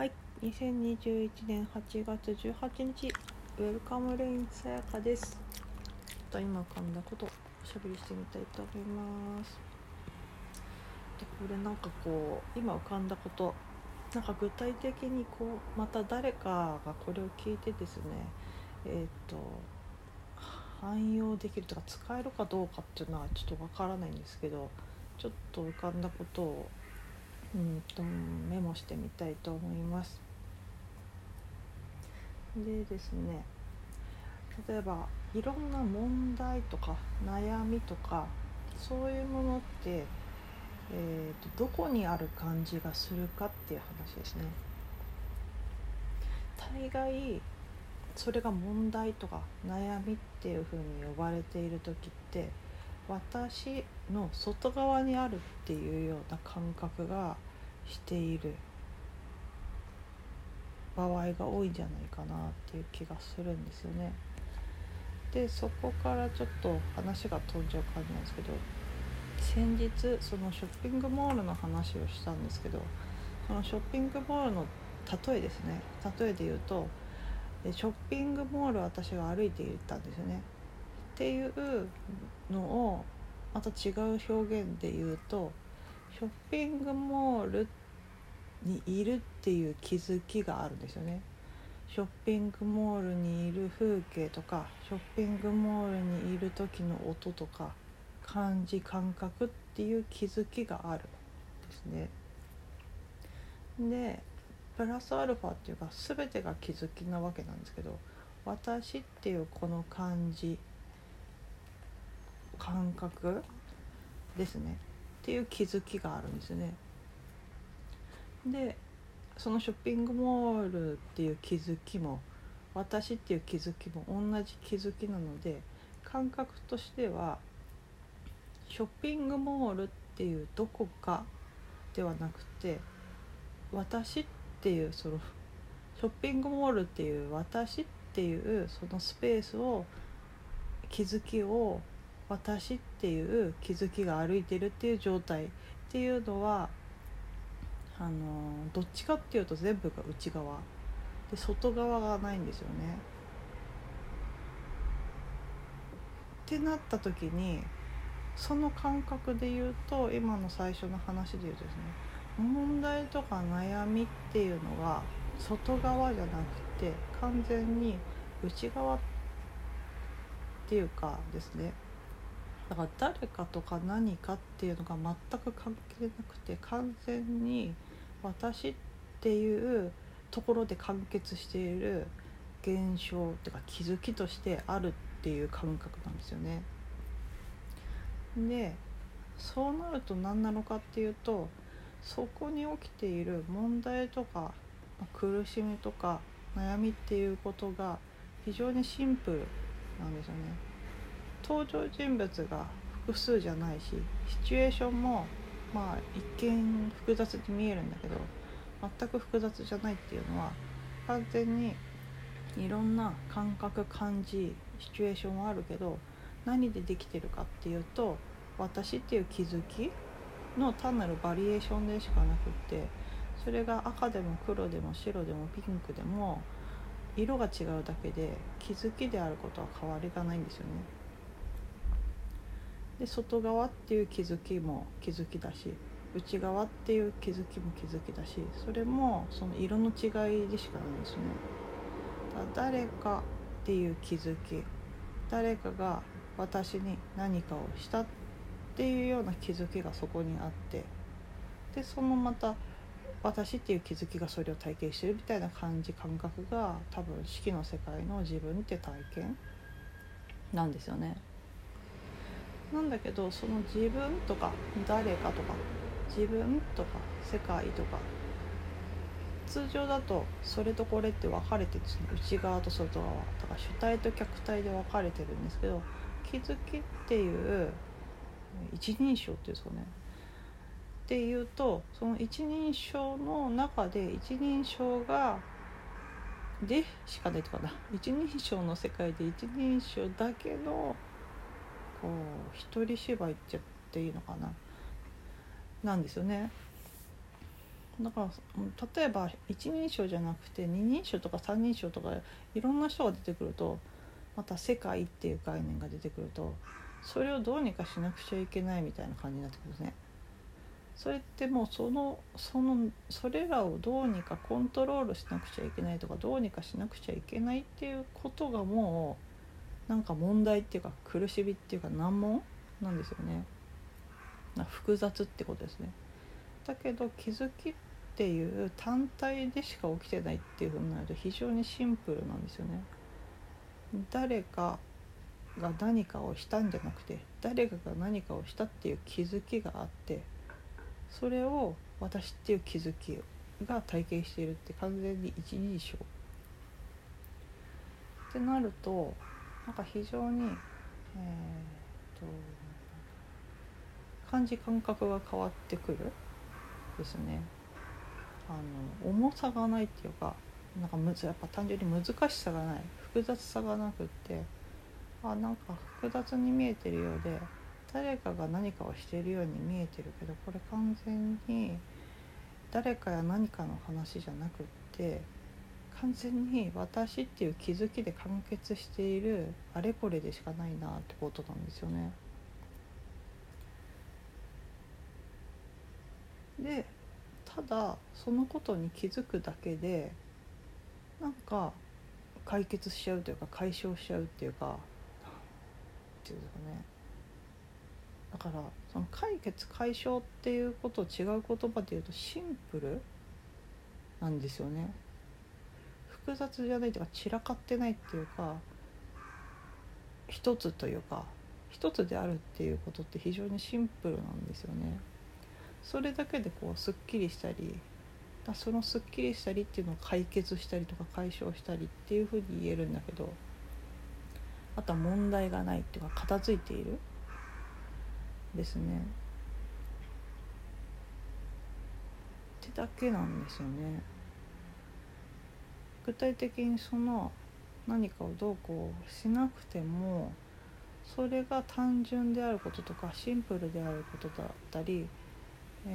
はい、2021年8月18日、ウェルカムレインさやかです。ちょっと今浮かんだこと、おしゃべりしてみたいと思います。でこれなんかこう、今浮かんだこと、なんか具体的にこう、また誰かがこれを聞いてですね、えっ、と、汎用できるとか使えるかどうかっていうのはちょっとわからないんですけど、ちょっと浮かんだことをうんとメモしてみたいと思います。でですね例えばいろんな問題とか悩みとかそういうものって、えー、とどこにある感じがするかっていう話ですね。大概それが問題とか悩みっていうふうに呼ばれている時って私の外側にあるっていうような感覚がしている場合が多いんじゃないかなっていう気がするんですよね。でそこからちょっと話が飛んじゃう感じなんですけど先日そのショッピングモールの話をしたんですけどそのショッピングモールの例えですね例えで言うとショッピングモール私が歩いていったんですよね。っていうのをまた違う表現で言うとショッピングモールにいるっていう気づきがあるんですよね。ショッピングモールにいる風景とかショッピングモールにいる時の音とか感じ感覚っていう気づきがあるんですね。でプラスアルファっていうか全てが気づきなわけなんですけど私っていうこの感じ感覚ですねっていう気づきがあるんですね。でそのショッピングモールっていう気づきも私っていう気づきも同じ気づきなので感覚としてはショッピングモールっていうどこかではなくて私っていうそのショッピングモールっていう私っていうそのスペースを気づきを私っていう気づきが歩いてるっていう状態っていうのはあのどっちかっていうと全部が内側で外側がないんですよね。ってなった時にその感覚で言うと今の最初の話で言うとですね問題とか悩みっていうのが外側じゃなくて完全に内側っていうかですねだから誰かとか何かっていうのが全く関係なくて完全に私っていうところで完結している現象っていうか気づきとしてあるっていう感覚なんですよね。でそうなると何なのかっていうとそこに起きている問題とか苦しみとか悩みっていうことが非常にシンプルなんですよね。登場人物が複数じゃないしシチュエーションもまあ一見複雑に見えるんだけど全く複雑じゃないっていうのは完全にいろんな感覚感じシチュエーションはあるけど何でできてるかっていうと私っていう気づきの単なるバリエーションでしかなくってそれが赤でも黒でも白でもピンクでも色が違うだけで気づきであることは変わりがないんですよね。で外側っていう気づきも気づきだし内側っていう気づきも気づきだしそれもその色の違いでしかないですね。だ誰かっていう気づき誰かが私に何かをしたっていうような気づきがそこにあってでそのまた私っていう気づきがそれを体験してるみたいな感じ感覚が多分四季の世界の自分って体験なんですよね。なんだけどその自分とか誰かとか自分とか世界とか通常だとそれとこれって分かれてるんですね。内側と外側とから主体と客体で分かれてるんですけど気づきっていう一人称っていうんですかね。っていうとその一人称の中で一人称がでしかないとかな一人称の世界で一人称だけの一人芝居って言っていいのかな？なんですよね。だから例えば一人称じゃなくて二人称とか三人称とかいろんな人が出てくるとまた世界っていう概念が出てくるとそれをどうにかしなくちゃいけないみたいな感じになってくるんですね。それってもうそのそのそれらをどうにかコントロールしなくちゃいけないとかどうにかしなくちゃいけないっていうことがもうなんか問題っていうか苦しみっていうか難問なんですよね。複雑ってことですね。だけど気づきっていう単体でしか起きてないっていうふうになると非常にシンプルなんですよね。誰かが何かをしたんじゃなくて誰かが何かをしたっていう気づきがあってそれを私っていう気づきが体験しているって完全に一人称ってなるとなんか非常にえー、と感じ感覚が変わってくるですね。あの重さがないっていうかなんかむずやっぱ単純に難しさがない複雑さがなくってあなんか複雑に見えてるようで誰かが何かをしているように見えてるけどこれ完全に誰かや何かの話じゃなくって完全に私っていう気づきで完結しているあれこれでしかないなってことなんですよね。でただそのことに気づくだけでなんか解決しちゃうというか解消しちゃうっていうかっていうんですかねだからその解決解消っていうことを違う言葉で言うとシンプルなんですよね複雑じゃないというか散らかってないっていうか一つというか一つであるっていうことって非常にシンプルなんですよね。それだけでこうすっきりしたりだそのすっきりしたりっていうのを解決したりとか解消したりっていうふうに言えるんだけどあとは問題がないっていうか片付いているですね。ってだけなんですよね。具体的にその何かをどうこうしなくてもそれが単純であることとかシンプルであることだったり、え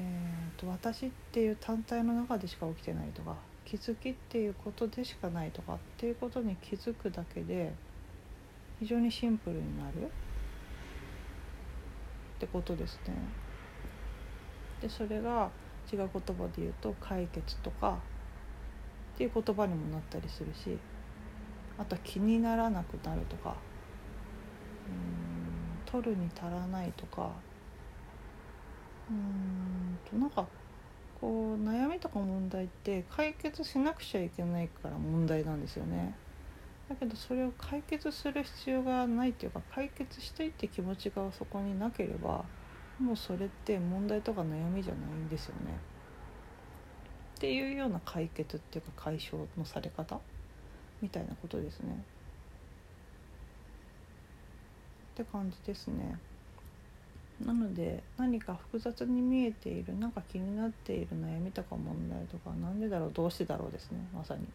ーと、私っていう単体の中でしか起きてないとか気づきっていうことでしかないとかっていうことに気づくだけで非常にシンプルになるってことですね。でそれが違う言葉で言うと解決とかっていう言葉にもなったりするしあとは気にならなくなるとかうん取るに足らないとかうんとなんかこう悩みとか問題って解決しなくちゃいけないから問題なんですよね。だけどそれを解決する必要がないっていうか解決したいって気持ちがそこになければもうそれって問題とか悩みじゃないんですよね。っていうような解決っていうか解消のされ方？みたいなことですね。って感じですね。なので何か複雑に見えているなんか気になっている悩みとか問題とか何でだろうどうしてだろうですねまさに。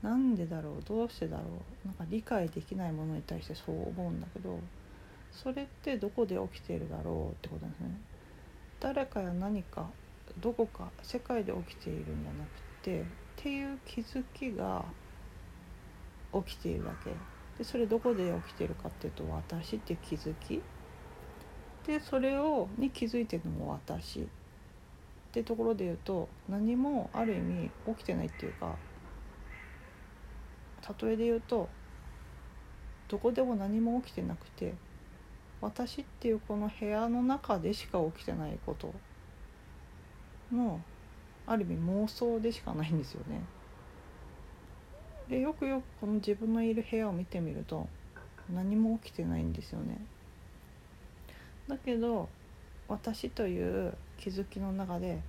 なんでだろうどうしてだろうなんか理解できないものに対してそう思うんだけどそれってどこで起きているだろうってことですね。誰かや何かどこか世界で起きているんじゃなくてっていう気づきが起きているだけ。でそれどこで起きてるかっていうと私って気づき。でそれをに気づいてるのも私。ってところで言うと何もある意味起きてないっていうか例えで言うとどこでも何も起きてなくて私っていうこの部屋の中でしか起きてないこと。のある意味妄想でしかないんですよね。でよくよくこの自分のいる部屋を見てみると何も起きてないんですよね。だけど私という気づきの中で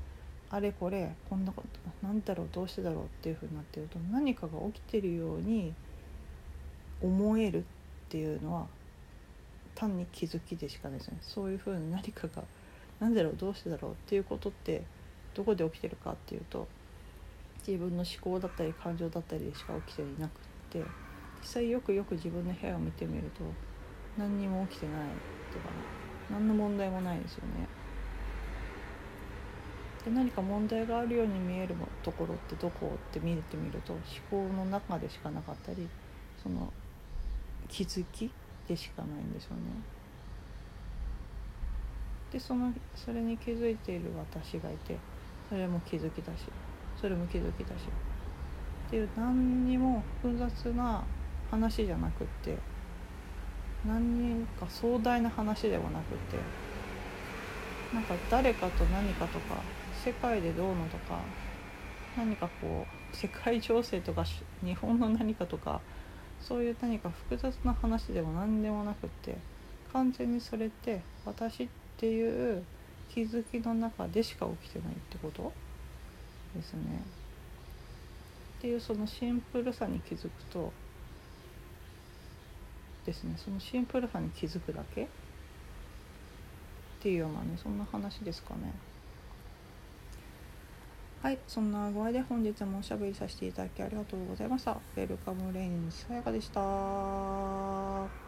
あれこれこんなこと何だろうどうしてだろうっていうふうになってると何かが起きてるように思えるっていうのは単に気づきでしかないですよねそういうふうに何かが何だろうどうしてだろうっていうことってどこで起きてるかっていうと自分の思考だったり感情だったりでしか起きていなくって実際よくよく自分の部屋を見てみると何にも起きてないっていうか何の問題もないですよね。で何か問題があるように見えるところってどこって見てみると思考の中でしかなかったりその気づきでしかないんですよね。でそのそれに気づいている私がいてそれも気づきだしそれも気づきだし。っていう何にも複雑な話じゃなくって何か壮大な話ではなくてなんか誰かと何かとか世界でどうのとか何かこう世界情勢とか日本の何かとかそういう何か複雑な話でも何でもなくって完全にそれって私っていう気づきの中でしか起きてないってこと？ですね。っていうそのシンプルさに気づくとですね。そのシンプルさに気づくだけ？っていうようなねそんな話ですかね。はいそんな具合で本日もおしゃべりさせていただきありがとうございました。ウェルカムレインさやかでした。